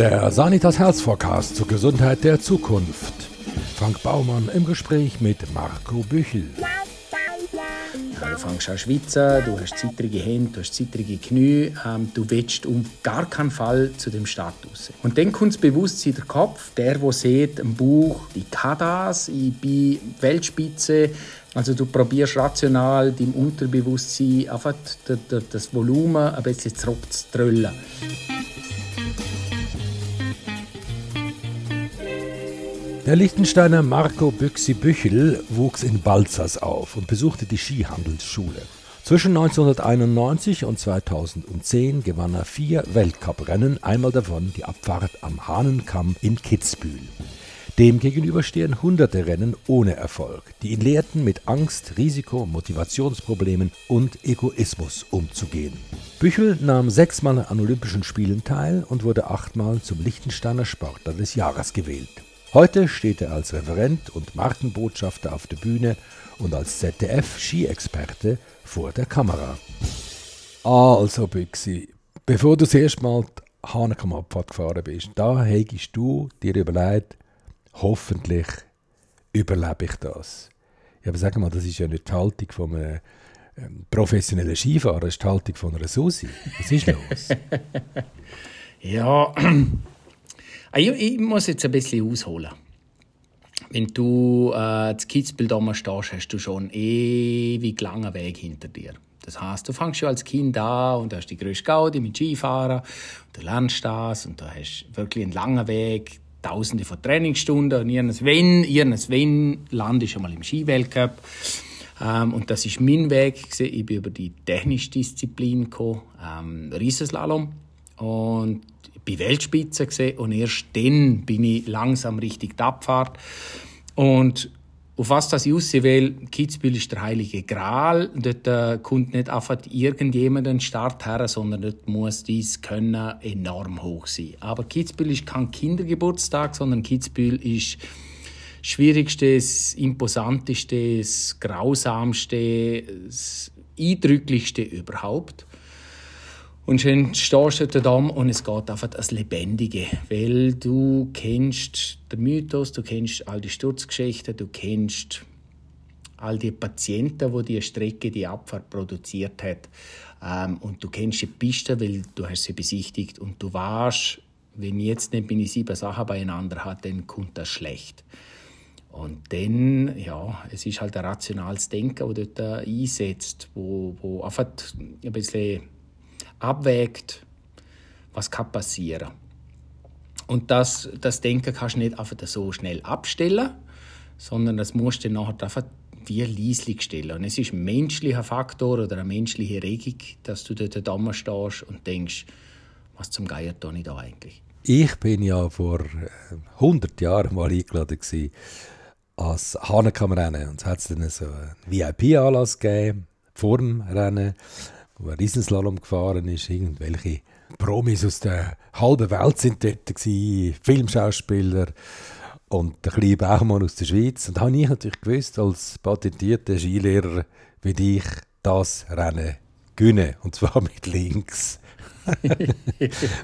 Der Sanitas Health Forecast zur Gesundheit der Zukunft. Frank Baumann im Gespräch mit Marco Büchel. Du fängst an schwitzen, du hast zittrige Hände, du hast zittrige Knie, ähm, du willst um gar keinen Fall zu dem Status. Und dann kommt das Bewusstsein der Kopf, der, der sieht im Buch, ich kann das, ich bin Weltspitze. Also du probierst rational deinem Unterbewusstsein einfach das Volumen ein bisschen zurückzutrollen. Der Liechtensteiner Marco Büchsi-Büchel wuchs in Balzers auf und besuchte die Skihandelsschule. Zwischen 1991 und 2010 gewann er vier Weltcuprennen, einmal davon die Abfahrt am Hahnenkamm in Kitzbühel. Demgegenüber stehen hunderte Rennen ohne Erfolg, die ihn lehrten, mit Angst, Risiko, Motivationsproblemen und Egoismus umzugehen. Büchel nahm sechsmal an Olympischen Spielen teil und wurde achtmal zum Liechtensteiner Sportler des Jahres gewählt. Heute steht er als Referent und Markenbotschafter auf der Bühne und als ZDF-Skiexperte vor der Kamera. Also, Büchsi, bevor du das erste Mal die Hanekamabfahrt gefahren bist, da hättest du dir überlegt, hoffentlich überlebe ich das. Ja, aber sag mal, das ist ja nicht die Haltung von einem ähm, professionellen Skifahrer, das ist die Haltung von einer Susi. Was ist los? ja, ich, ich, muss jetzt ein bisschen ausholen. Wenn du äh, das Kitzbild stehst, hast du schon einen ewig langen Weg hinter dir. Das heißt, du fängst schon als Kind an und hast die größte Gaudi mit Skifahren. Du lernst das und du hast wirklich einen langen Weg, tausende von Trainingsstunden. Und irgendwann, irgendwann landest du schon mal im Skiweltcup. Ähm, und das ist mein Weg. Ich bin über die technische Disziplin gekommen, ähm, Riesenslalom. Und bei Weltspitze gesehen und erst dann bin ich langsam richtig die Abfahrt. Und auf was das ich will, Kitzbühel ist der heilige Gral. Dort äh, kommt nicht einfach irgendjemand den Start her, sondern dort muss dies Können enorm hoch sein. Aber Kitzbühel ist kein Kindergeburtstag, sondern Kitzbühel ist das Schwierigste, das Imposanteste, das Grausamste, das Eindrücklichste überhaupt. Und dann stehst du da und es geht einfach das Lebendige, weil du kennst den Mythos, du kennst all die Sturzgeschichten, du kennst all die Patienten, wo die Strecke, die Abfahrt produziert hat. Ähm, und du kennst die Piste, weil du hast sie besichtigt und du weißt, wenn jetzt nicht ich sieben Sachen beieinander hat, dann kommt das schlecht. Und dann, ja, es ist halt ein rationales Denken, das dort einsetzt, wo, wo einfach ein bisschen abwägt, was kann passieren. Und das, das Denken kannst du nicht einfach so schnell abstellen, sondern das musst du nachher einfach wie leislich stellen. Und es ist ein menschlicher Faktor oder eine menschliche Regung, dass du dort da stehst und denkst, was zum Geier tue ich da eigentlich? Ich bin ja vor 100 äh, Jahren mal eingeladen gewesen, als Hahnenkammrennen. Und es hat dann so einen VIP-Anlass gegeben, vor dem Rennen wo Riesenslalom gefahren ist, irgendwelche Promis aus der halben Welt sind dort gewesen, Filmschauspieler und der kleine Baumann aus der Schweiz. Und da habe ich natürlich gewusst, als patentierter Skilehrer, wie ich das Rennen gewinne. Und zwar mit links.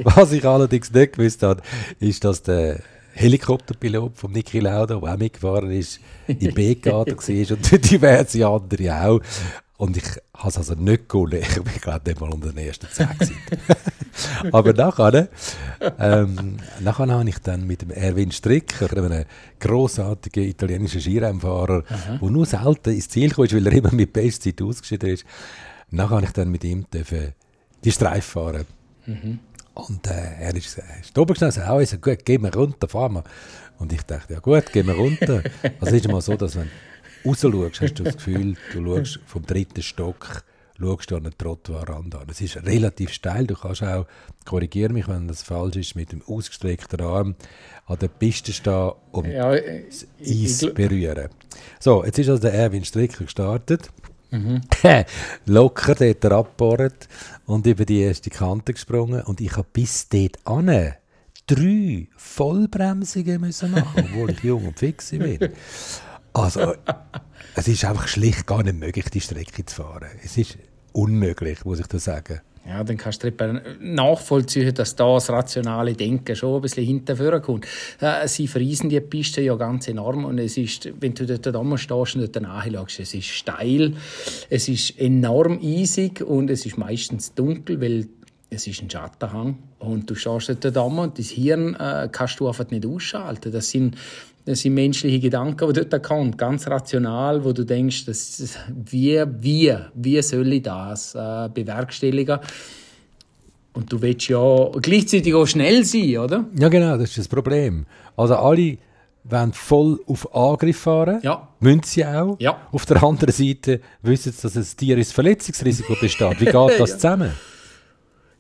Was ich allerdings nicht gewusst habe, ist, dass der Helikopterpilot von Niki Lauda, der auch mitgefahren ist, im B-Kader war und diverse andere auch. Und ich habe es also nicht geholt. Ich bin gerade nicht mal unter den ersten zehn Aber nachher, ähm, nachher habe ich dann mit dem Erwin Stricker, einem grossartigen italienischen Skirennfahrer, der nur selten ins Ziel kam, weil er immer mit Bestzeit ausgeschieden ist, nachher habe ich dann mit ihm dürfen die Streife fahren. Mhm. Und äh, er ist, ist oben gestanden und sagte, gut, gehen wir runter, fahren wir. Und ich dachte, ja gut, gehen wir runter. Also es ist immer so, dass wenn rausschaust, hast du das Gefühl, du schaust vom dritten Stock schaust du an einen Trottoirrand an. Es ist relativ steil. Du kannst auch, korrigiere mich, wenn das falsch ist, mit dem ausgestreckten Arm an der Piste stehen und ja, das Eis berühren. So, jetzt ist also der Erwin Stricker gestartet. Mhm. Locker dort abgebohrt und über die erste Kante gesprungen. Und ich habe bis dort an drei Vollbremsungen müssen machen, obwohl ich jung und fix bin. Also, es ist einfach schlicht gar nicht möglich, die Strecke zu fahren. Es ist unmöglich, muss ich da sagen. Ja, dann kannst du nachvollziehen, dass da das rationale Denken schon ein bisschen hinterführen kommt. Äh, sie verreisen die Piste ja ganz enorm und es ist, wenn du dort oben stehst und dort nachschaust, es ist steil, es ist enorm eisig und es ist meistens dunkel, weil es ist ein Schattenhang und du stehst dort oben und das Hirn äh, kannst du einfach nicht ausschalten. Das sind das sind menschliche Gedanken, die dort kommen, ganz rational, wo du denkst, das, wie, wie, wie soll ich das äh, bewerkstelligen? Und du willst ja gleichzeitig auch schnell sein, oder? Ja, genau, das ist das Problem. Also alle wollen voll auf Angriff fahren, ja. müssen sie auch. Ja. Auf der anderen Seite wissen sie, dass ein Tier ins Verletzungsrisiko besteht. Wie geht das zusammen?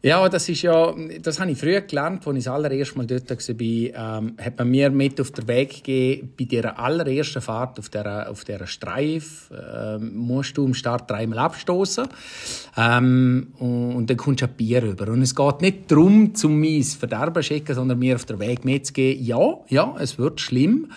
Ja, das ist ja, das habe ich früher gelernt, als ich das allererste Mal dort war. Ähm, hat man mir mit auf den Weg gegeben, bei der allerersten Fahrt auf dieser, auf dieser Streif äh, musst du am Start dreimal abstoßen ähm, und, und, dann kommst du ein Bier rüber. Und es geht nicht darum, zum mein Verderben zu schicken, sondern mir auf den Weg mitzugeben, ja, ja, es wird schlimm.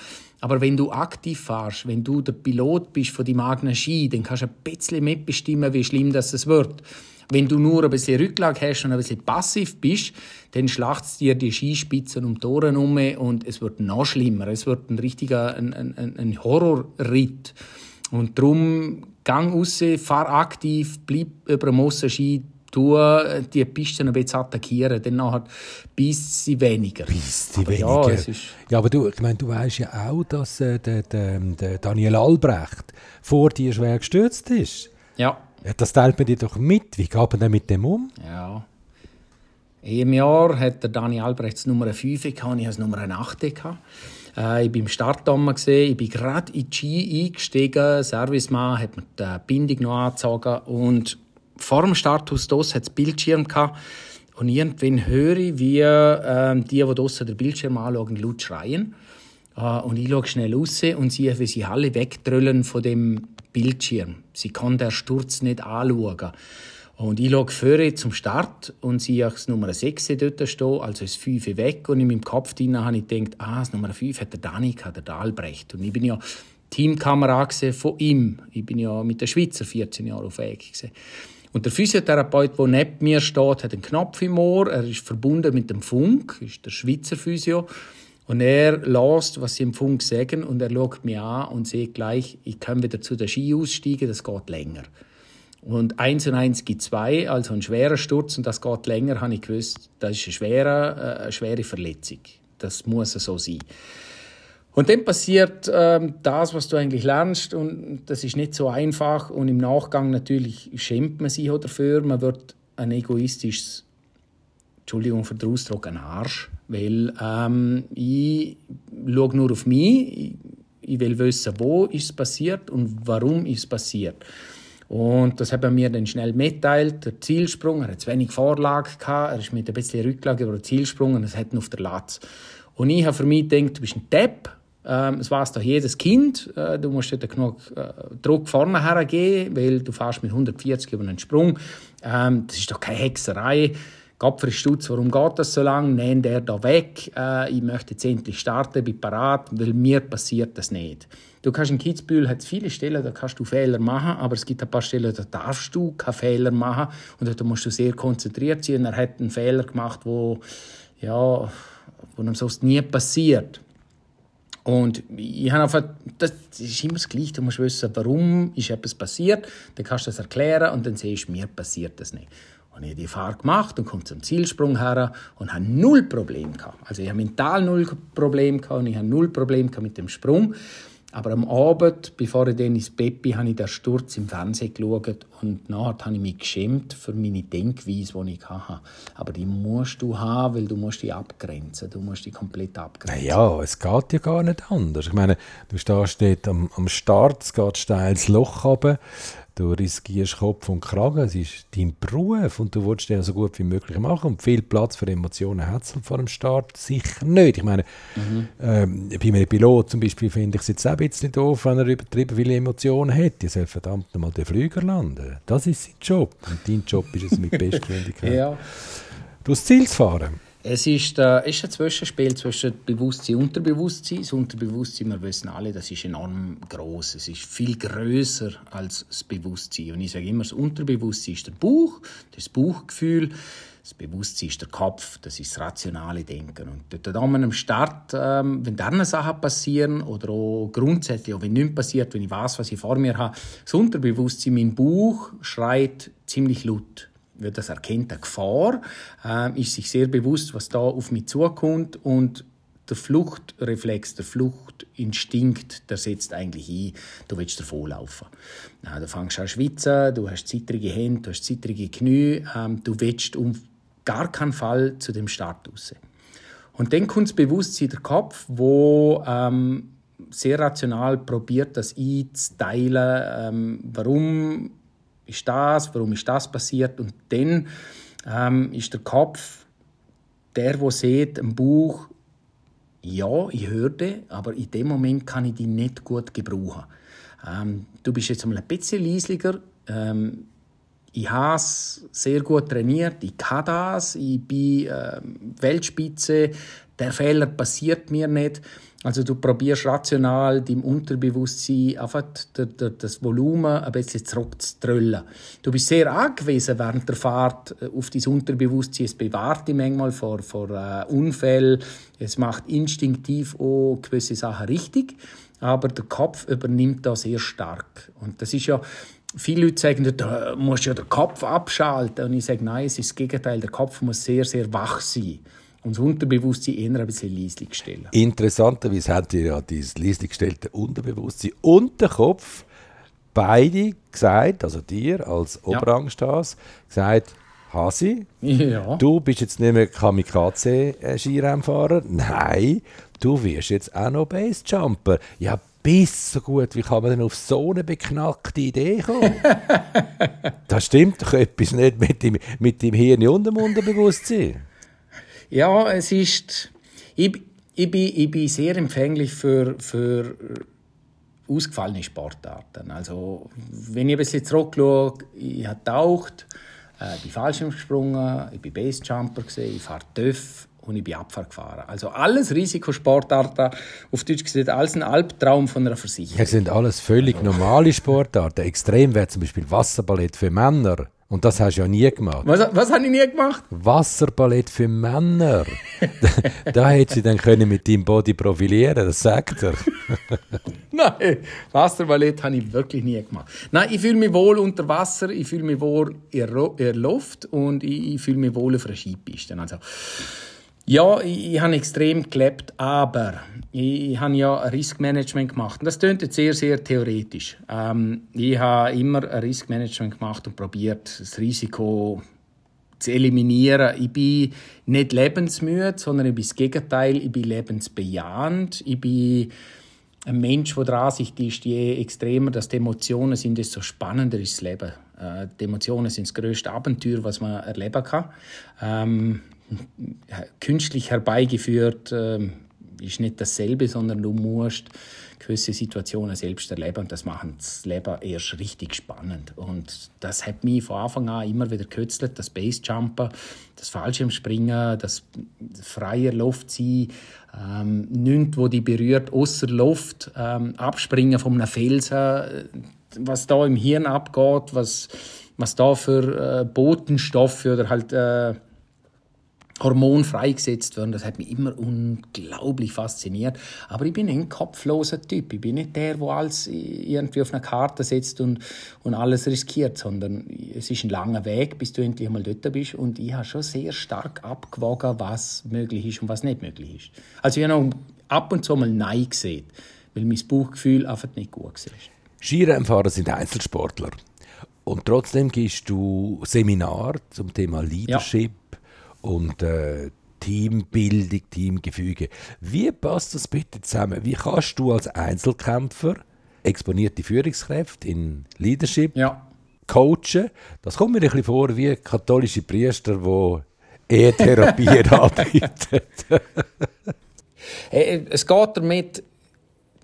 Aber wenn du aktiv fahrst, wenn du der Pilot bist von deinem eigenen Ski, dann kannst du ein bisschen mitbestimmen, wie schlimm das es wird. Wenn du nur ein bisschen Rücklage hast und ein bisschen passiv bist, dann schlachtst dir die Skispitzen um die Ohren um und es wird noch schlimmer. Es wird ein richtiger ein, ein, ein Horrorritt. Und darum, gang raus, fahr aktiv, bleib über dem Ossenski, du die Pisten ein bisschen attackieren, dann nachher beißt sie weniger. Beißt sie weniger. Ja, ja, aber du, ich meine, du weißt ja auch, dass äh, der, der, der Daniel Albrecht vor dir schwer gestürzt ist. Ja. Ja, das teilt man dir doch mit. Wie geht man denn mit dem um? Ja. Im Jahr hat der Dani Albrechts Nummer 5 gehabt, ich hatte Nummer 8 gehabt. Äh, ich war im Startdamm, ich bin gerade in die Ski eingestiegen, Servicemann hat mir die Bindung noch angezogen und vor dem Starthaus DOS hat es Bildschirm gehabt. Und irgendwann höre ich, wie äh, die, die draussen den Bildschirm anschauen, laut schreien. Äh, und ich schaue schnell raus und sehe, wie sie alle wegdrüllen von dem Bildschirm. Sie kann den Sturz nicht anschauen. Und ich schaue vorher zum Start und sehe das Nummer 6 dort stehen, also das 5 weg. Und in meinem Kopf drin habe ich gedacht, ah, das Nummer 5 hat der Danica, der Dahlbrecht. Und ich bin ja Teamkamerad von ihm. Ich bin ja mit der Schweizer 14 Jahre auf Weg. Und der Physiotherapeut, der neben mir steht, hat einen Knopf im Ohr. Er ist verbunden mit dem Funk, ist der Schweizer Physio. Und er lässt, was sie im Funk sagen, und er schaut mich an und sieht gleich, ich kann wieder zu der Ski aussteigen, das geht länger. Und eins und eins gibt zwei, also ein schwerer Sturz und das geht länger, habe ich gewusst, das ist eine schwere, äh, eine schwere Verletzung. Das muss so sein. Und dann passiert ähm, das, was du eigentlich lernst, und das ist nicht so einfach. Und im Nachgang natürlich schämt man sich dafür. Man wird ein egoistisches, Entschuldigung für den Ausdruck, ein Arsch. Weil ähm, ich schaue nur auf mich, ich, will wissen, wo ist es passiert und warum ist es passiert. Und das hat er mir dann schnell mitteilt, der Zielsprung, er hat zu wenig Vorlage gehabt, er ist mit ein bisschen Rücklage über den Zielsprung und es hat ihn auf der Latz. Und ich habe für mich gedacht, du bist ein Depp, ähm, es weiß doch jedes Kind, äh, du musst dort genug äh, Druck vorne hergeben, weil du fährst mit 140 über einen Sprung. Ähm, das ist doch keine Hexerei. Gottfried Stutz, warum geht das so lange? Nehmen der da weg. Äh, ich möchte jetzt endlich starten, bin parat, weil mir passiert das nicht. Du kannst in Kitzbühel hat viele Stellen, da kannst du Fehler machen, aber es gibt ein paar Stellen, da darfst du keine Fehler machen und da musst du sehr konzentriert sein. Und er hat einen Fehler gemacht, wo ja, wo ihm sonst nie passiert. Und ich habe einfach, das ist immer das Gleiche. Du musst wissen, warum ist etwas passiert, dann kannst du das erklären und dann siehst du, mir passiert das nicht. Und ich habe die Fahrt gemacht und komme zum Zielsprung her und habe null Problem gehabt. Also ich habe mental null Problem gehabt und ich habe null Problem gehabt mit dem Sprung. Aber am Abend, bevor ich dann ins Bett bin, habe ich den Sturz im Fernsehen geschaut und nachher habe ich mich geschämt für meine Denkweise, die ich hatte. Aber die musst du haben, weil du musst dich abgrenzen. Du musst dich komplett abgrenzen. Ja, es geht ja gar nicht anders. Ich meine, du stehst dort am, am Start, es geht steil ins Loch runter Du riskierst Kopf und Kragen, es ist dein Beruf und du willst den so gut wie möglich machen. Und viel Platz für Emotionen hat es vor dem Start sicher nicht. Ich meine, mhm. ähm, bei einem Pilot zum Beispiel finde ich es jetzt auch ein bisschen doof, wenn er übertrieben viele Emotionen hat. Er soll verdammt nochmal den Flüger landen. Das ist sein Job. Und dein Job ist es mit Bestgeschwindigkeit. ja. Durchs Ziel zu fahren. Es ist, äh, ist ein Zwischenspiel zwischen Bewusstsein und Unterbewusstsein. Das Unterbewusstsein, wir wissen alle, das ist enorm groß. Es ist viel größer als das Bewusstsein. Und ich sage immer, das Unterbewusstsein ist der Bauch, das Bauchgefühl. Das Bewusstsein ist der Kopf, das ist das rationale Denken. Und dort am Start, ähm, wenn dann Sachen passieren oder auch grundsätzlich, auch wenn nichts passiert, wenn ich weiß, was ich vor mir habe, das Unterbewusstsein, mein Bauch schreit ziemlich laut das erkennt eine Gefahr, äh, ist sich sehr bewusst, was da auf mich zukommt und der Fluchtreflex, der Fluchtinstinkt, der setzt eigentlich ein, du willst davonlaufen. Du fängst an zu schwitzen, du hast zittrige Hände, du hast zittrige Knie, ähm, du willst um gar keinen Fall zu dem Start raus. Und dann kommt das Bewusstsein der Kopf, wo ähm, sehr rational probiert, das einzuteilen, ähm, warum ist das, warum ist das passiert. Und dann ähm, ist der Kopf der, der sieht, im Buch, ja, ich höre dich, aber in dem Moment kann ich dich nicht gut gebrauchen. Ähm, du bist jetzt ein bisschen leislicher. Ähm, ich habe es sehr gut trainiert, ich kann das, ich bin äh, Weltspitze, der Fehler passiert mir nicht. Also du probierst rational deinem Unterbewusstsein einfach das Volumen ein bisschen zurückzutrollen. Du bist sehr angewiesen während der Fahrt äh, auf dein Unterbewusstsein. Es bewahrt dich manchmal vor, vor uh, Unfällen. Es macht instinktiv auch gewisse Sachen richtig. Aber der Kopf übernimmt da sehr stark. Und das ist ja Viele Leute sagen, da musst du ja den Kopf abschalten. Und ich sage, nein, es ist das Gegenteil. Der Kopf muss sehr, sehr wach sein und das Unterbewusstsein eher ein bisschen leislich stellen. Interessanterweise habt ihr ja dieses leislich gestellte Unterbewusstsein und den Kopf beide gesagt, also dir als Oberangstars, gesagt, Hasi, ja. du bist jetzt nicht mehr Kamikaze-Skirennfahrer. Nein, du wirst jetzt auch noch Basejumper. Ja, bis so gut, wie kann man denn auf so eine beknackte Idee kommen? da stimmt doch etwas nicht mit dem, mit dem Hirn und dem Unterbewusstsein. Ja, es ist. Ich, ich, bin, ich bin sehr empfänglich für, für ausgefallene Sportarten. Also, wenn ich ein bisschen zurückschaue, ich habe getaucht, äh, ich bin Fallschirm gesprungen, ich bin Basejumper, ich fahre TÜV und ich bin Abfahrt gefahren. Also alles Risikosportarten, auf Deutsch gesagt, alles ein Albtraum von einer Versicherung. Das sind alles völlig normale Sportarten. Extrem wäre zum Beispiel Wasserballett für Männer. Und das hast du ja nie gemacht. Was, was habe ich nie gemacht? Wasserballett für Männer. da, da hätte sie dann können mit deinem Body profilieren, das sagt er. Nein, Wasserballett habe ich wirklich nie gemacht. Nein, ich fühle mich wohl unter Wasser, ich fühle mich wohl in der Luft und ich, ich fühle mich wohl auf einer Skipiste. Also, ja, ich, ich habe extrem gelebt, aber ich, ich habe ja Riskmanagement gemacht. Und das klingt jetzt sehr, sehr theoretisch. Ähm, ich habe immer Riskmanagement gemacht und probiert, das Risiko zu eliminieren. Ich bin nicht lebensmüde, sondern ich bin das Gegenteil. Ich bin lebensbejahend. Ich bin ein Mensch, der der Ansicht ist, je extremer das die Emotionen sind, desto spannender ist das Leben. Äh, die Emotionen sind das größte Abenteuer, was man erleben kann. Ähm, künstlich herbeigeführt ähm, ist nicht dasselbe, sondern du musst gewisse Situationen selbst erleben und das macht das Leben erst richtig spannend. Und das hat mich von Anfang an immer wieder gekützelt, das Basejumper, das Fallschirmspringen, das freie Luft ähm, nichts, wo die berührt, außer Luft, ähm, abspringen von einem Felsen, was da im Hirn abgeht, was, was da für äh, Botenstoffe oder halt äh, Hormon freigesetzt werden. Das hat mich immer unglaublich fasziniert. Aber ich bin ein kopfloser Typ. Ich bin nicht der, der alles irgendwie auf eine Karte setzt und, und alles riskiert, sondern es ist ein langer Weg, bis du endlich einmal dort bist. Und ich habe schon sehr stark abgewogen, was möglich ist und was nicht möglich ist. Also ich habe noch ab und zu mal Nein gesehen, weil mein Bauchgefühl einfach nicht gut war. Skirennfahrer sind Einzelsportler. Und trotzdem gibst du Seminar zum Thema Leadership, und äh, Teambildung, Teamgefüge. Wie passt das bitte zusammen? Wie kannst du als Einzelkämpfer exponierte Führungskräfte in Leadership ja. coachen? Das kommt mir ein bisschen vor wie katholische Priester, die Ehetherapie anbieten. es geht damit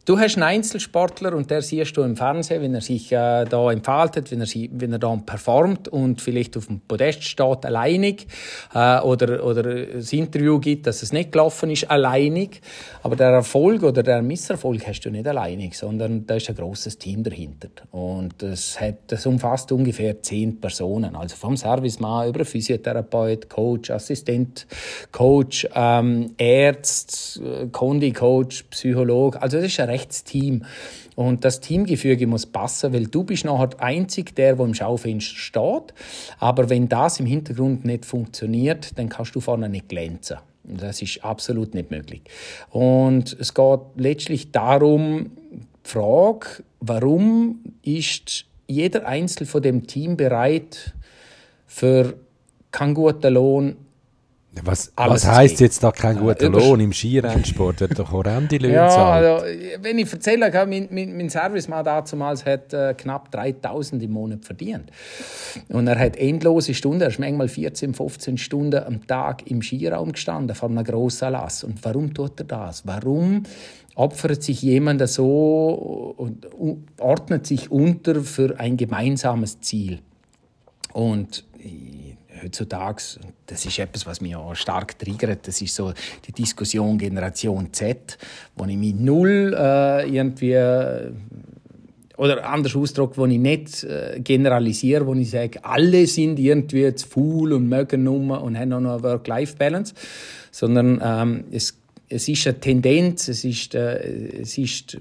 Du hast einen Einzelsportler und der siehst du im Fernsehen, wenn er sich äh, da entfaltet, wenn er, wenn er da performt und vielleicht auf dem Podest steht, alleinig äh, oder, oder das Interview gibt, dass es nicht gelaufen ist, alleinig. Aber der Erfolg oder der Misserfolg hast du nicht alleinig, sondern da ist ein großes Team dahinter. Und das, hat, das umfasst ungefähr zehn Personen, also vom Servicemann über Physiotherapeut, Coach, Assistent, Coach, ähm, Ärzt, Kondi-Coach, Psychologe. Also das ist ein Rechtsteam. Und das Teamgefüge muss passen, weil du bist nachher einzig der, der im Schaufenster steht. Aber wenn das im Hintergrund nicht funktioniert, dann kannst du vorne nicht glänzen. Das ist absolut nicht möglich. Und es geht letztlich darum, die Frage, warum ist jeder Einzelne von dem Team bereit, für keinen guten Lohn was, was heisst jetzt da kein guter Lohn im Skirennsport? Wird doch horrende Löhne ja, also, wenn ich erzähle, mein, mein, mein Servicemann damals hat äh, knapp 3000 im Monat verdient. Und er hat endlose Stunden, er ist manchmal 14, 15 Stunden am Tag im Skiraum gestanden, vor einem grossen Anlass. Und warum tut er das? Warum opfert sich jemand so und ordnet sich unter für ein gemeinsames Ziel? Und heutzutage, das ist etwas, was mich auch stark triggert, das ist so die Diskussion Generation Z, wo ich mich null äh, irgendwie äh, oder anders ausdrückt, wo ich nicht äh, generalisiere, wo ich sage, alle sind irgendwie zu faul und mögen nur und haben auch noch eine Work-Life-Balance, sondern ähm, es, es ist eine Tendenz, es ist, äh, es ist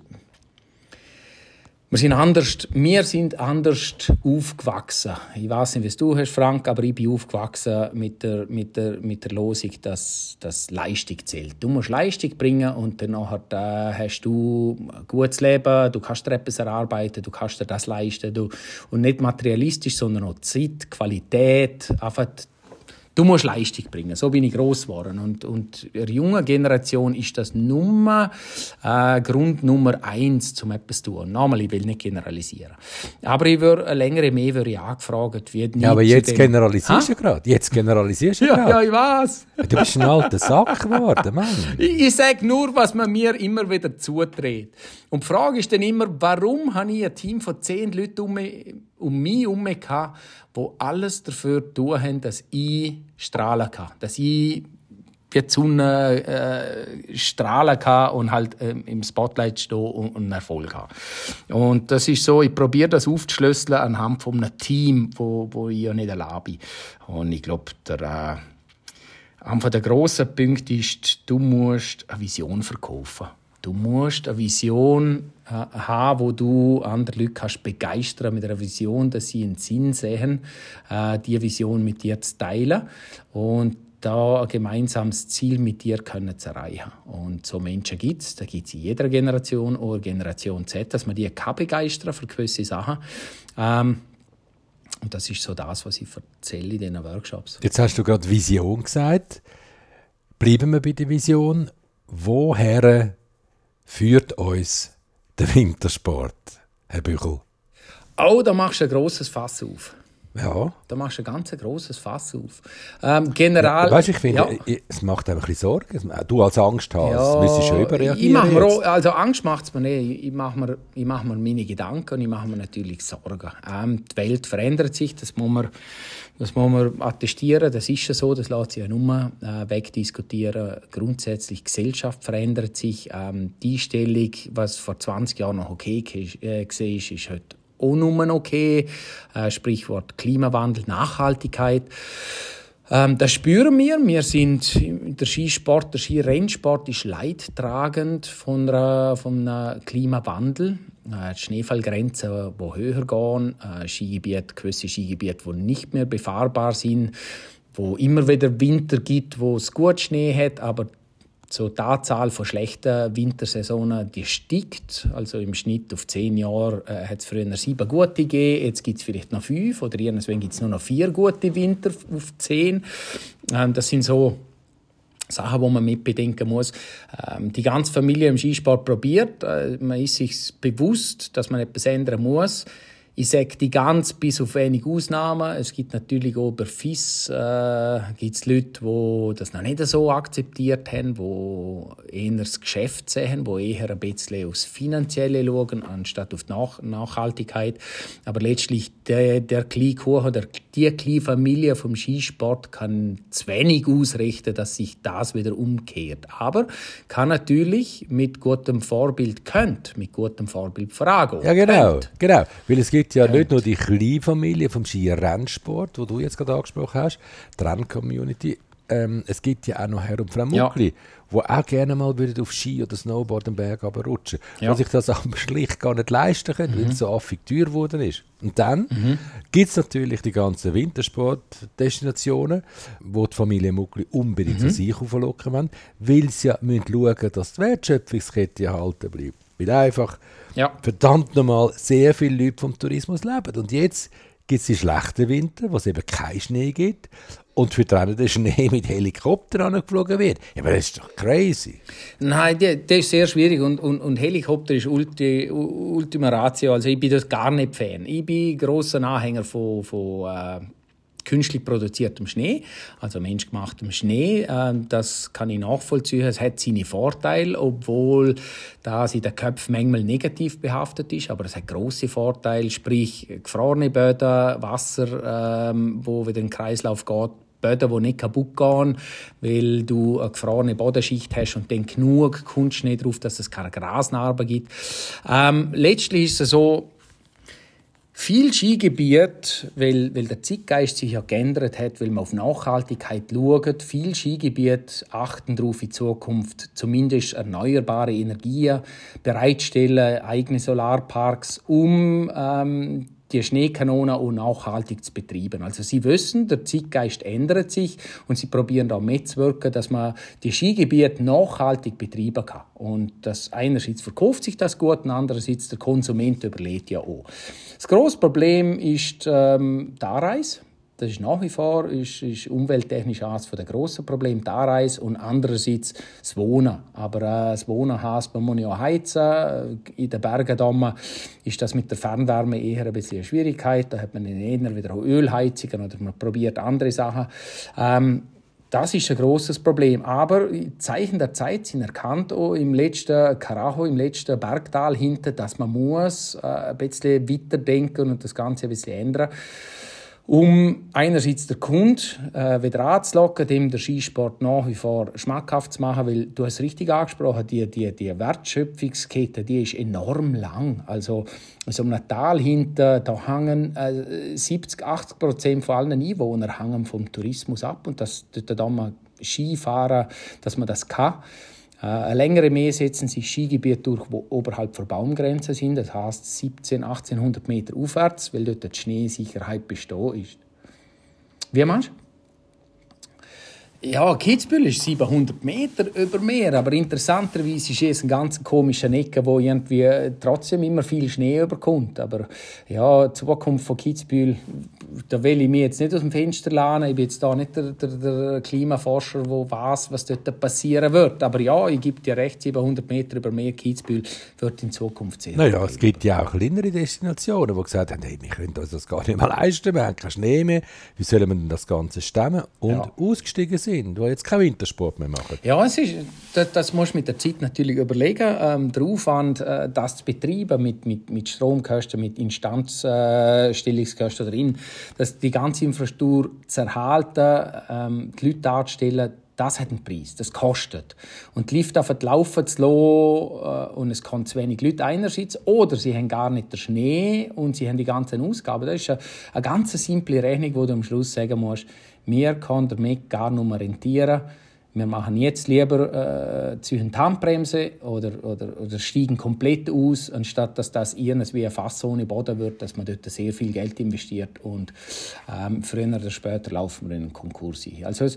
wir sind anders, wir sind anders aufgewachsen. Ich weiß nicht, wie du hast, Frank, aber ich bin aufgewachsen mit der, mit der, mit der Losung, dass, dass Leistung zählt. Du musst Leistung bringen und dann äh, hast du ein gutes Leben, du kannst dir etwas erarbeiten, du kannst dir das leisten. Du, und nicht materialistisch, sondern auch Zeit, Qualität, einfach Du musst Leistung bringen. So bin ich groß geworden. Und, und der jungen Generation ist das Nummer, äh, Grund Nummer eins, zum etwas zu tun. Nochmal, ich will nicht generalisieren. Aber ich würde längere mehr würde ich angefragt, wie Ja, aber jetzt generalisierst du gerade. Jetzt generalisierst du ja, gerade. Ja, ich weiß. Du bist ein alter Sack geworden, Mann. Ich, ich sage nur, was man mir immer wieder zudreht. Und die Frage ist dann immer, warum habe ich ein Team von zehn Leuten um mich, um mich herum gehabt, die alles dafür tun haben, dass ich strahlen kann. Dass ich wie die Sonne äh, strahlen kann und halt äh, im Spotlight stehen und, und Erfolg haben. Und das ist so, ich probiere das aufzuschlüsseln anhand von einem Team, wo, wo ich ja nicht allein bin. Und ich glaube, der, äh, einer der grossen Punkte ist, du musst eine Vision verkaufen. Du musst eine Vision äh, haben, wo du andere Leute kannst begeistern mit einer Vision, dass sie einen Sinn sehen, äh, diese Vision mit dir zu teilen und da ein gemeinsames Ziel mit dir können zu erreichen. Und so Menschen gibt es, da gibt es in jeder Generation oder Generation Z, dass man die kann begeistern für gewisse Sachen. Ähm, und das ist so das, was ich erzähle in diesen Workshops. Jetzt hast du gerade Vision gesagt. Bleiben wir bei der Vision. Woher führt uns der Wintersport, Herr Büchel? Oh, da machst du ein grosses Fass auf. Ja. Da machst du ein ganz grosses Fass auf. Ähm, general. Ja, weißt, ich finde, ja. es macht einfach ein bisschen Sorgen. Du als Angst hast, ja, müsstest schon überreagieren. Ich mach mir auch, also Angst macht es mir nicht. Ich mache mir, ich mach mir meine Gedanken und ich mache mir natürlich Sorgen. Ähm, die Welt verändert sich, das muss man, das muss man attestieren. Das ist ja so, das lässt sich ja nur äh, wegdiskutieren. Grundsätzlich, die Gesellschaft verändert sich. Ähm, die Stellung, was vor 20 Jahren noch okay äh, war, ist, ist heute auch nur okay. Äh, Sprichwort Klimawandel, Nachhaltigkeit. Ähm, das spüren wir. Wir sind der Skisport, der Skirennsport ist leidtragend von, einer, von einem Klimawandel. Äh, Schneefallgrenzen, die höher gehen, äh, Skigebiete, gewisse Skigebiete, die nicht mehr befahrbar sind, wo immer wieder Winter gibt, wo es gut Schnee hat, aber so die Anzahl von schlechten Wintersaisonen, die steigt. Also im Schnitt auf zehn Jahre äh, hat es früher sieben gute gegeben, jetzt gibt es vielleicht noch fünf oder irgendwann gibt es nur noch vier gute Winter auf zehn. Ähm, das sind so Sachen, die man mitbedenken muss. Ähm, die ganze Familie im Skisport probiert. Äh, man ist sich bewusst, dass man etwas ändern muss. Ich sage die ganz bis auf wenige Ausnahmen. Es gibt natürlich auch bei FIS äh, gibt's Leute, die das noch nicht so akzeptiert haben, die eher das Geschäft sehen, die eher ein bisschen aufs Finanzielle schauen, anstatt auf die Nach Nachhaltigkeit. Aber letztlich der, der kleine Kuchen, der, die kleine Familie vom Skisport kann zu wenig ausrichten, dass sich das wieder umkehrt. Aber kann natürlich mit gutem Vorbild könnt, mit gutem Vorbild fragen. Ja, genau, könnt. genau. Weil es gibt gibt ja nicht nur die Kleinfamilie vom Skirennsport, wo du jetzt gerade angesprochen hast, die Renn-Community. Ähm, es gibt ja auch noch Herr und Frau Muckli, ja. die auch gerne mal auf Ski oder Snowboard am Berg rutschen ja. die sich das aber schlicht gar nicht leisten können, mhm. weil es so affig teuer geworden ist. Und dann mhm. gibt es natürlich die ganzen Wintersportdestinationen, wo die Familie Muckli unbedingt mhm. zu sich auflocken wollen, weil sie ja müssen schauen dass die Wertschöpfungskette erhalten bleibt. Weil einfach ja. verdammt nochmal sehr viele Leute vom Tourismus leben. Und jetzt gibt es die schlechten Winter, wo es eben keinen Schnee gibt und für die der Schnee mit Helikopter angeflogen wird. Ja, aber das ist doch crazy. Nein, das ist sehr schwierig und, und, und Helikopter ist Ulti, Ultima Ratio. Also ich bin das gar nicht Fan. Ich bin großer Anhänger von, von äh, künstlich produziertem Schnee, also menschgemachtem Schnee. Ähm, das kann ich nachvollziehen. Es hat seine Vorteile, obwohl das in den Köpfen manchmal negativ behaftet ist, aber es hat große Vorteile, sprich gefrorene Böden, Wasser, ähm, wo wieder in den Kreislauf geht, Böden, die nicht kaputt gehen, weil du eine gefrorene Bodenschicht hast und dann genug Kunstschnee drauf, dass es keine Grasnarben gibt. Ähm, letztlich ist es so, viel Skigebiet, weil, weil der Zeitgeist sich ja geändert hat, weil man auf Nachhaltigkeit schaut. Viel Skigebiet achten darauf in Zukunft zumindest erneuerbare Energien bereitstellen, eigene Solarparks, um ähm, die Schneekanone auch nachhaltig zu betreiben. Also sie wissen, der Zeitgeist ändert sich und sie probieren da mitzuwirken, dass man die Skigebiete nachhaltig betreiben kann. Und das einerseits verkauft sich das gut und andererseits der Konsument überlebt ja auch. Das grosse Problem ist ähm, die Anreise. Das ist nach wie vor ist, ist umwelttechnisch eines der grossen Probleme, die Anreise und andererseits das Wohnen. Aber äh, das Wohnen heisst, man muss ja heizen. In den Bergen ist das mit der Fernwärme eher ein bisschen eine Schwierigkeit. Da hat man eher wieder Ölheizungen oder man probiert andere Sachen. Ähm, das ist ein großes Problem. Aber Zeichen der Zeit sind erkannt, auch im letzten Karacho, im letzten Bergtal hinten, dass man muss äh, ein bisschen weiterdenken und das Ganze ein bisschen ändern muss um einerseits den Kunden äh, wieder anzulocken, dem der Skisport nach wie vor schmackhaft zu machen, weil du hast richtig angesprochen, die, die, die Wertschöpfungskette, die ist enorm lang. Also so einem Tal hinten, da hängen äh, 70, 80 Prozent von allen Einwohnern hängen vom Tourismus ab und das da mal Skifahren, dass man das kann. Äh, eine längere Mähe setzen sich Skigebiete durch, die oberhalb der Baumgrenze sind, das heißt 17, 1800 Meter aufwärts, weil dort die Schneesicherheit bestehen ist. Wie meinst du? Ja, Kitzbühel ist 700 Meter über Meer, aber interessanterweise ist es ein ganz komischer Ecke, wo irgendwie trotzdem immer viel Schnee überkommt. Aber ja, die Zukunft von Kitzbühel, da will ich mich jetzt nicht aus dem Fenster lehnen. Ich bin jetzt da nicht der, der, der Klimaforscher, der weiß, was dort passieren wird. Aber ja, ich gebe dir recht, 700 Meter über Meer Kitzbühel wird in Zukunft sehr Naja, es gibt ja auch kleinere Destinationen, die gesagt haben, hey, wir können uns das gar nicht mehr leisten, wir haben keinen Schnee mehr, wie sollen wir denn das Ganze stemmen? Und ja. ausgestiegen sind sind, die jetzt keinen Wintersport mehr machen. Ja, es ist, das, das musst du mit der Zeit natürlich überlegen. Ähm, der Aufwand, äh, das zu betreiben mit, mit, mit Stromkosten, mit Instanzstellungskosten äh, drin, dass die ganze Infrastruktur zu erhalten, ähm, die Leute darzustellen, das hat einen Preis, das kostet. Und die Lift auf laufen zu lassen, äh, und es kommen zu wenig Leute einerseits, oder sie haben gar nicht den Schnee und sie haben die ganzen Ausgaben. Das ist eine, eine ganz simple Rechnung, wo du am Schluss sagen musst, wir können damit gar nicht mehr rentieren wir machen jetzt lieber äh, die Handbremse oder, oder, oder steigen komplett aus, anstatt dass das irgendwas wie ein Fass ohne Boden wird, dass man dort sehr viel Geld investiert und ähm, früher oder später laufen wir in einen Konkurs. Also es,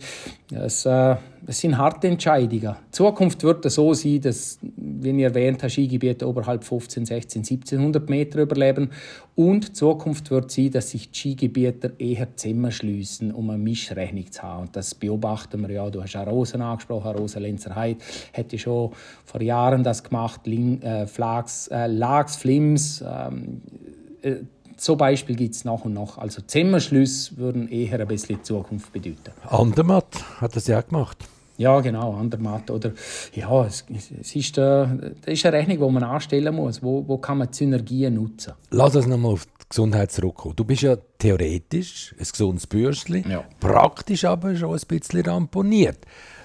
es, äh, es sind harte Entscheidungen. Die Zukunft wird so sein, dass, wie ich erwähnt habe, Skigebiete oberhalb 15, 16, 1700 Meter überleben und die Zukunft wird sein, dass sich die Skigebiete eher zusammenschliessen, um eine Mischrechnung zu haben. Und das beobachten wir ja. Du hast auch Rosen angesprochen, Rosa Lenzer Heid hätte schon vor Jahren das gemacht, Ling, äh, Flags, äh, Lags, Flims, ähm, äh, so Beispiel gibt es nach und nach. Also Zimmerschlüsse würden eher ein bisschen Zukunft bedeuten. Andermatt hat das ja auch gemacht. Ja, genau, Andermatt. Oder, ja, es, es ist, äh, das ist eine Rechnung, die man anstellen muss. Wo, wo kann man die Synergien nutzen? Lass uns nochmal auf die Gesundheit zurückkommen. Du bist ja theoretisch ein gesundes Bürstchen, Ja. praktisch aber schon ein bisschen ramponiert.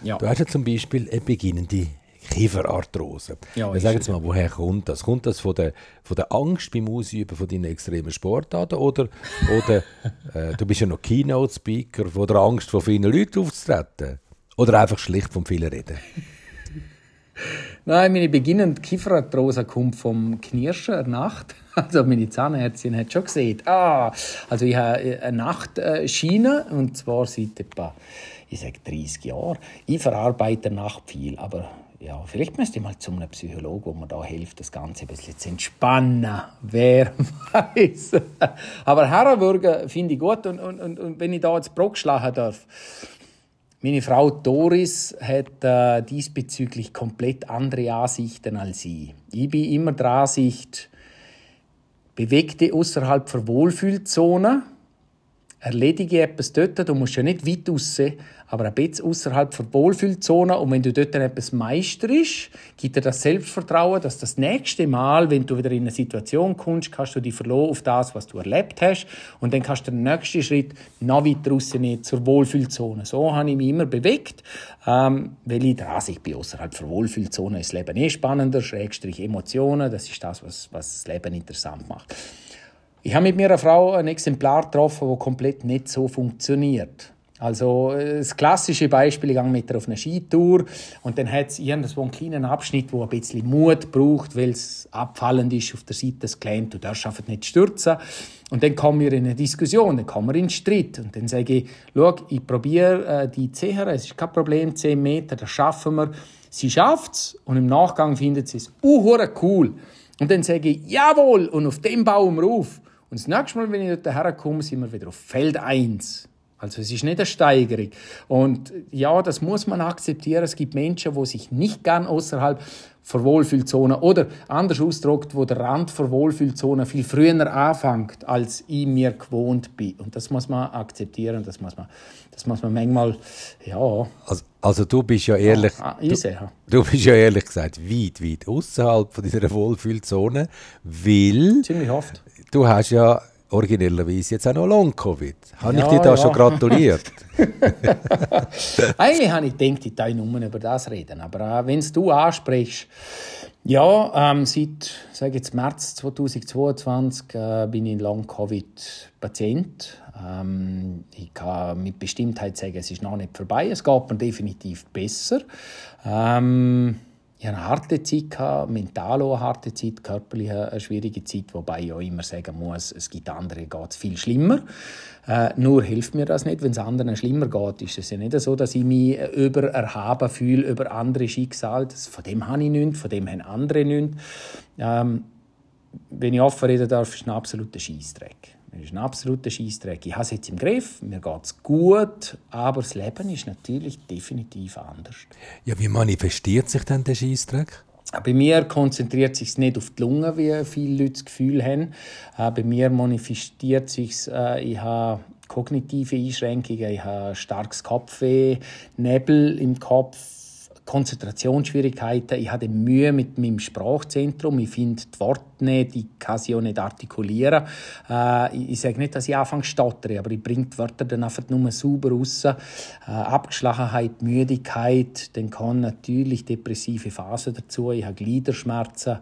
Ja. Du hast ja zum Beispiel eine beginnende Kieferarthrose. Ja, es, jetzt mal, woher kommt das? Kommt das von der, von der Angst beim Ausüben von deinen extremen Sportarten oder, oder äh, du bist ja noch Keynote-Speaker, von der Angst, vor vielen Leuten aufzutreten? Oder einfach schlicht vom vielen Reden? Nein, meine beginnende Kieferarthrose kommt vom Knirschen der Nacht. Also meine Zahnärztin hat schon gesehen. Ah, also ich habe eine Nachtschiene und zwar seit etwa, ich sage 30 Jahren. Ich verarbeite Nacht viel, aber ja, vielleicht müsste ich mal zu einem Psychologen, wo mir da hilft, das Ganze ein bisschen zu entspannen. Wer weiß. Aber Herrenwürgen finde ich gut und, und, und, und wenn ich da jetzt Brock schlagen darf, meine Frau Doris hat äh, diesbezüglich komplett andere Ansichten als ich. Ich bin immer der Ansicht, bewegte außerhalb der Wohlfühlzone, erledige etwas dort, du musst ja nicht weit raus, aber ein bisschen außerhalb der Wohlfühlzone und wenn du dort dann etwas meisterst, gibt dir das Selbstvertrauen, dass das nächste Mal, wenn du wieder in eine Situation kommst, kannst du dich verlassen auf das, was du erlebt hast und dann kannst du den nächsten Schritt noch weiter rausnehmen zur Wohlfühlzone. So habe ich mich immer bewegt, ähm, weil ich der bin, außerhalb der Wohlfühlzone ist das Leben eh spannender, Schrägstrich Emotionen, das ist das, was, was das Leben interessant macht. Ich habe mit mir eine Frau ein Exemplar getroffen, das komplett nicht so funktioniert. Also äh, das klassische Beispiel, ich gehe mit ihr auf eine Skitour und dann hat es irgendwo einen kleinen Abschnitt, wo ein bisschen Mut braucht, weil es abfallend ist auf der Seite des Geländes, du darfst einfach nicht stürzen. Und dann kommen wir in eine Diskussion, dann kommen wir in einen Streit und dann sage ich, schau, ich probiere äh, die zu sichern, es ist kein Problem, 10 Meter, das schaffen wir. Sie schafft es und im Nachgang findet sie es uh, cool. Und dann sage ich, jawohl, und auf dem bauen wir auf. Und das nächste Mal, wenn ich dort herkomme, sind wir wieder auf Feld 1. Also es ist nicht eine Steigerung. Und ja, das muss man akzeptieren. Es gibt Menschen, die sich nicht gern außerhalb der Wohlfühlzone oder anders ausgedrückt, wo der Rand der Wohlfühlzone viel früher anfängt, als ich mir gewohnt bin. Und das muss man akzeptieren. Das muss man, das muss man manchmal, ja, Also, also du bist ja ehrlich, ah, einsehen. du bist ja ehrlich gesagt weit, weit außerhalb von dieser Wohlfühlzone, weil Ziemlich oft. du hast ja originellerweise jetzt auch noch Long-Covid. Habe Ja, ich dir da ja. schon gratuliert? Eigentlich habe ich gedacht, ich darf nur über das reden. Aber äh, wenn es du ansprichst, ja, ähm, seit sag jetzt März 2022 äh, bin ich Long-Covid-Patient. Ähm, ich kann mit Bestimmtheit sagen, es ist noch nicht vorbei. Es geht mir definitiv besser. Ähm, ich hatte eine harte Zeit, gehabt, mental auch eine harte Zeit, körperlich eine schwierige Zeit, wobei ich auch immer sagen muss, es gibt andere, geht es viel schlimmer. Äh, nur hilft mir das nicht. Wenn es anderen schlimmer geht, ist es ja nicht so, dass ich mich über erhaben fühle über andere Schicksale. Das, von dem habe ich nichts, von dem haben andere nichts. Ähm, wenn ich offen reden darf, ist es ein absoluter Scheissdreck. Es ist ein absoluter Scheissdreck. Ich habe es jetzt im Griff, mir geht es gut, aber das Leben ist natürlich definitiv anders. Ja, wie manifestiert sich denn der Scheissdreck? Bei mir konzentriert sich nicht auf die Lunge, wie viele Leute das Gefühl haben. Äh, Bei mir manifestiert sich, äh, ich habe kognitive Einschränkungen, ich habe starkes Kopfweh, Nebel im Kopf, Konzentrationsschwierigkeiten, ich habe Mühe mit meinem Sprachzentrum, ich finde die Worte nicht, ich kann sie auch nicht artikulieren. Äh, ich, ich sage nicht, dass ich anfange zu stottern, aber ich bringe die Wörter dann einfach nur sauber raus. Äh, Abgeschlagenheit, Müdigkeit, dann kommen natürlich depressive Phasen dazu, ich habe Gliederschmerzen.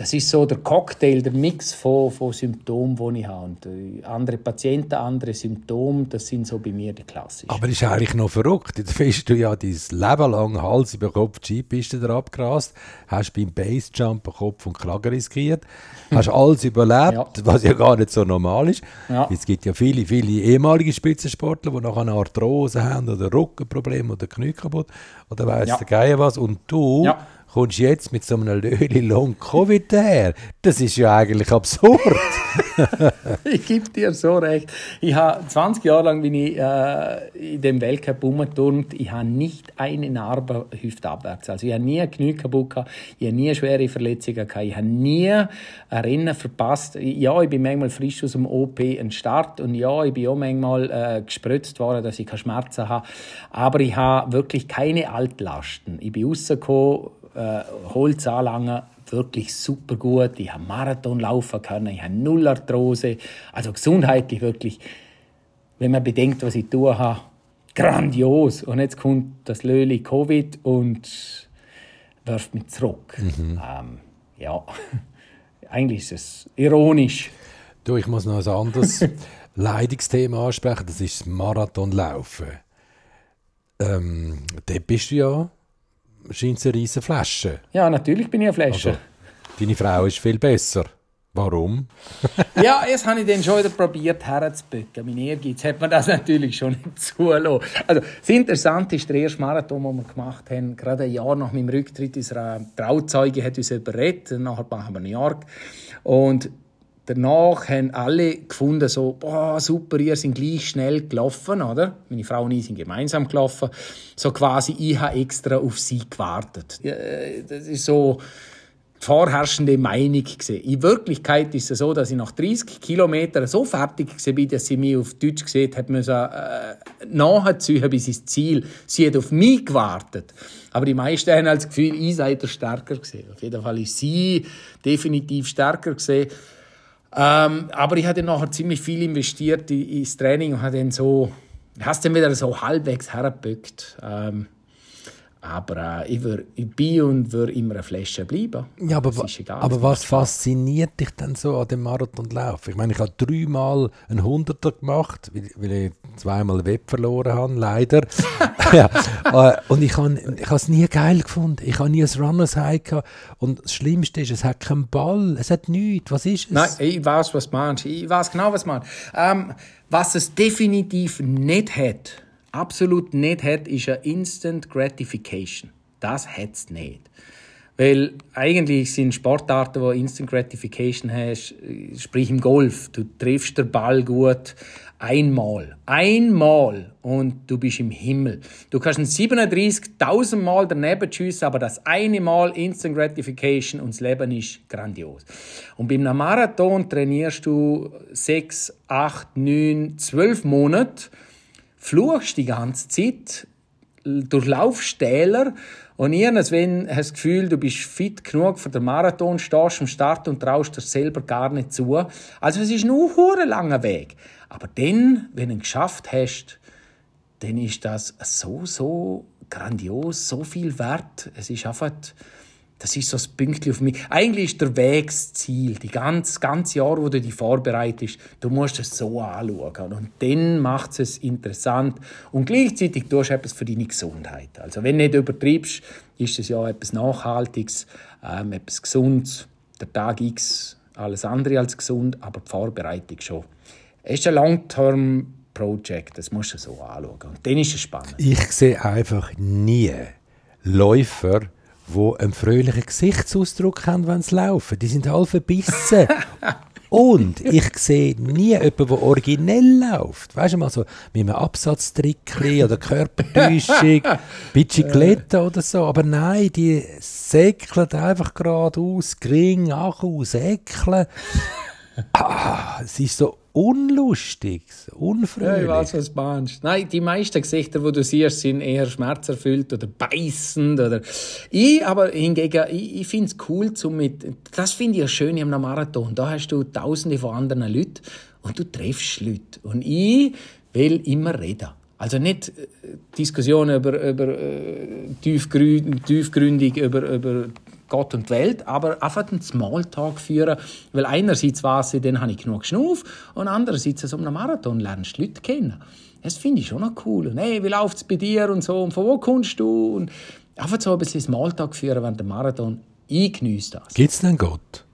Das ist so der Cocktail, der Mix von, von Symptomen, die ich habe. Und äh, andere Patienten, andere Symptome, das sind so bei mir die klassischen. Aber das ist eigentlich noch verrückt. Jetzt bist du ja dein Leben lang Hals über Kopf die Skipiste abgerast, hast beim Basejump Kopf und Kragen riskiert, hast alles überlebt, Ja. was ja gar nicht so normal ist. Ja. Es gibt ja viele, viele ehemalige Spitzensportler, die nachher eine Arthrose haben oder Rückenprobleme oder Knie kaputt oder weiss Ja. der Geier was. Und du Ja. Kommst du jetzt mit so einem Löli Long Covid her? Das ist ja eigentlich absurd. ich gebe dir so recht. Ich habe 20 Jahre lang bin ich äh, in dem Weltcup umgeturnt. Ich habe nicht eine Narbe hüftabwärts. Also ich habe nie Knie kaputt gehabt. Ich habe nie schwere Verletzungen gehabt. Ich habe nie ein Rennen verpasst. Ja, ich bin manchmal frisch aus dem OP ein Start und ja, ich bin auch manchmal äh, gespritzt worden, dass ich keine Schmerzen habe. Aber ich habe wirklich keine Altlasten. Ich bin rausgekommen, äh, Holz anlangen, wirklich super gut. Ich habe Marathon laufen können, ich habe null Arthrose. Also gesundheitlich wirklich, wenn man bedenkt, was ich tue habe, grandios. Und jetzt kommt das Löli Covid und wirft mich zurück. Mhm. Ähm, ja, eigentlich ist es ironisch. Du, ich muss noch ein anderes Leidungsthema ansprechen, das ist das Marathonlaufen. Ähm, dort bist du ja scheint es eine riesige Flasche. Ja, natürlich bin ich eine Flasche. Also, deine Frau ist viel besser. Warum? ja, jetzt habe ich dann schon wieder probiert herzubücken. Mein Ehrgeiz hat mir das natürlich schon nicht zulassen. Also, das Interessante ist, der erste Marathon, den wir gemacht haben, gerade ein Jahr nach meinem Rücktritt, unser Trauzeuge hat uns überredet, nachher machen wir New York. Und danach haben alle gefunden, so, boah, super, ihr seid gleich schnell gelaufen, oder? Meine Frau und ich sind gemeinsam gelaufen. So quasi, ich habe extra auf sie gewartet. Ja, das ist so die vorherrschende Meinung gesehen. In Wirklichkeit ist es so, dass ich nach 30 Kilometern so fertig war, dass sie mich auf Deutsch gesehen hat, müssen, äh, nachziehen bis ins Ziel. Sie hat auf mich gewartet. Aber die meisten haben das Gefühl, ich sei der stärker gesehen. Auf jeden Fall ist sie definitiv stärker gesehen. Ähm, aber ich hatte nachher ziemlich viel investiert ins Training und habe dann so, hast dann wieder so halbwegs hergebückt. Ähm, aber äh, ich, wür, ich bin und würde immer eine Flasche bleiben. Ja, aber, egal, aber was fasziniert dich denn so an dem Marathonlauf? Ich meine, ich habe dreimal einen Hunderter gemacht, weil, weil ich zweimal Web verloren habe, leider. ja, äh, und ich habe es nie geil gefunden. Ich habe nie ein Runners High gehabt. Und das Schlimmste ist, es hat keinen Ball, es hat nichts. Was ist es? Nein, ich weiß, was du meinst. Ich weiß genau, was du meinst. Ähm, was es definitiv nicht hat, absolut nicht hat, ist eine Instant Gratification. Das hat es nicht. Weil eigentlich sind Sportarten, wo Instant Gratification hast, sprich im Golf, du triffst den Ball gut einmal. Einmal und du bist im Himmel. Du kannst 37.000 Mal daneben schiessen, aber das eine Mal Instant Gratification und das Leben ist grandios. Und beim Marathon trainierst du 6, 8, 9, 12 Monate fluchst die ganze Zeit, durchlaufst Täler und irgendwann hast du das Gefühl, du bist fit genug für den Marathon, stehst am Start und traust dir selber gar nicht zu. Also es ist ein langer Weg. Aber dann, wenn du ihn geschafft hast, dann ist das so, so grandios, so viel wert. Es ist einfach das ist so das Pünktchen auf mich. Eigentlich ist der Weg das Ziel. Die ganze, ganze Jahr, wo du dich vorbereitest, du musst es so anschauen. Und dann macht es interessant. Und gleichzeitig tust du etwas für deine Gesundheit. Also wenn du nicht übertreibst, ist es ja etwas Nachhaltiges, ähm, etwas Gesundes. Der Tag X, alles andere als gesund, aber die Vorbereitung schon. Es ist ein Long-Term Project, das musst du so anschauen. Und dann ist es spannend. Ich sehe einfach nie Läufer, die einen fröhlichen Gesichtsausdruck haben, wenn sie laufen. Die sind halb verbissen. Und ich sehe nie jemanden, der originell läuft. Weißt du mal so mit einem Absatztrickli oder Körpertäuschung, Bicicletta oder so. Aber nein, die säckeln einfach geradeaus, gering, Akku, säckeln. Ah, es ist so unlustig, unfröhlich. Ja, ich weiß, was du meinst. Nein, die meisten Gesichter, die du siehst, sind eher schmerzerfüllt oder beißend. Oder ich aber hingegen, ich, ich finde es cool, zum mit, das finde ich ja schön am Marathon. Da hast du tausende von anderen Leuten und du triffst Leute. Und ich will immer reden. Also nicht äh, Diskussionen über, über äh, tiefgründig über, über Gott und die Welt, aber einfach einen Smalltalk führen, weil einerseits weiß ich, dann habe ich genug Schnuff und andererseits, so einem Marathon lernst du Leute kennen. Das finde ich schon noch cool. Und hey, wie läuft es bei dir und so und von wo kommst du? Und einfach so ein bisschen Smalltalk führen während dem Marathon. Ich geniesse das. Gibt es denn Gott?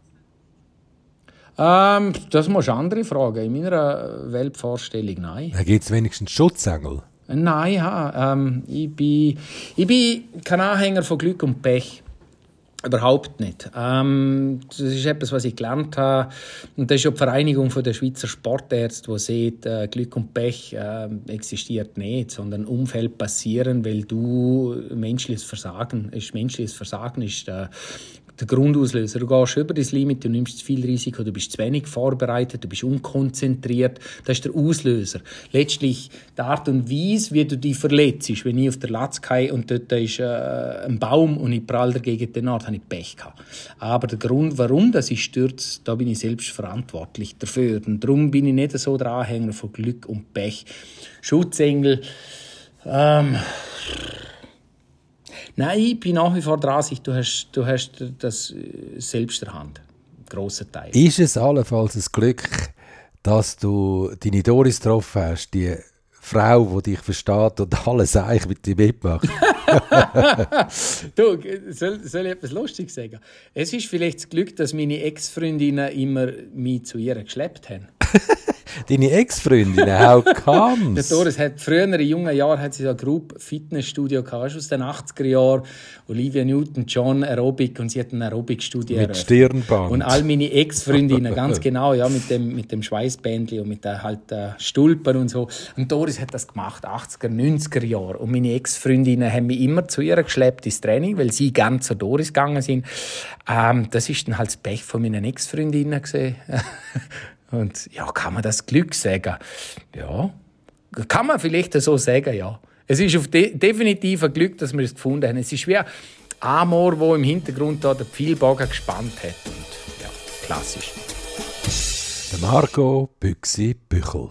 Ähm, das musst du andere fragen. In meiner Weltvorstellung nein. Da gibt es wenigstens Schutzengel. Nein, ja, ähm, ich, bin, ich bin kein Anhänger von Glück und Pech. Überhaupt nicht. Ähm, das ist etwas, was ich gelernt habe. Und das ist auch die Vereinigung der Schweizer Sportärzte, die sieht, äh, Glück und Pech äh, existiert nicht, sondern Umfeld passieren, weil du menschliches Versagen ist. Menschliches Versagen ist äh, der Grundauslöser. Du gehst über das Limit, du nimmst zu viel Risiko, du bist zu wenig vorbereitet, du bist unkonzentriert. Das ist der Auslöser. Letztlich die Art und Weise, wie du dich verletzt, wenn ich auf der Latz gehe und dort ist äh, ein Baum und ich prall dagegen den Ort, habe ich Pech gehabt. Aber der Grund, warum das ich stürze, da bin ich selbst verantwortlich dafür. Und darum bin ich nicht so der Anhänger von Glück und Pech. Schutzengel, ähm, Nein, ich bin nach wie vor der Ansicht, du hast, du hast das äh, selbst in der Hand. Grosser Teil. Ist es allenfalls ein Glück, dass du deine Doris getroffen hast, die Frau, die dich versteht und alles eigentlich mit dir mitmacht? du, soll, soll ich etwas Lustiges sagen? Es ist vielleicht das Glück, dass meine Ex-Freundinnen immer mich zu ihr geschleppt haben. Deine Ex-Freundin, how comes? Doris hat früher in jungen Jahren hat sie so ein Group Fitnessstudio gehabt, aus den 80er Jahren. Olivia Newton-John Aerobic und sie hat ein Aerobic-Studio Mit Stirnband. Und all meine Ex-Freundinnen, ganz genau, ja, mit dem, mit dem Schweißbändchen und mit den halt äh, Stulpen und so. Und Doris hat das gemacht, 80er, 90er Jahre. Und meine Ex-Freundinnen haben mich immer zu ihr geschleppt ins Training, weil sie ganz zu Doris gegangen sind. Ähm, das ist dann halt das Pech von meinen Ex-Freundinnen. Und ja, kann man das Glück sagen? Ja, kann man vielleicht so sagen, ja. Es ist auf de definitiv ein Glück, dass wir es gefunden haben. Es ist wie Amor, wo im Hintergrund da der Pfeilbogen gespannt hat. Und ja, klassisch. Der Marco Büchsi Büchel.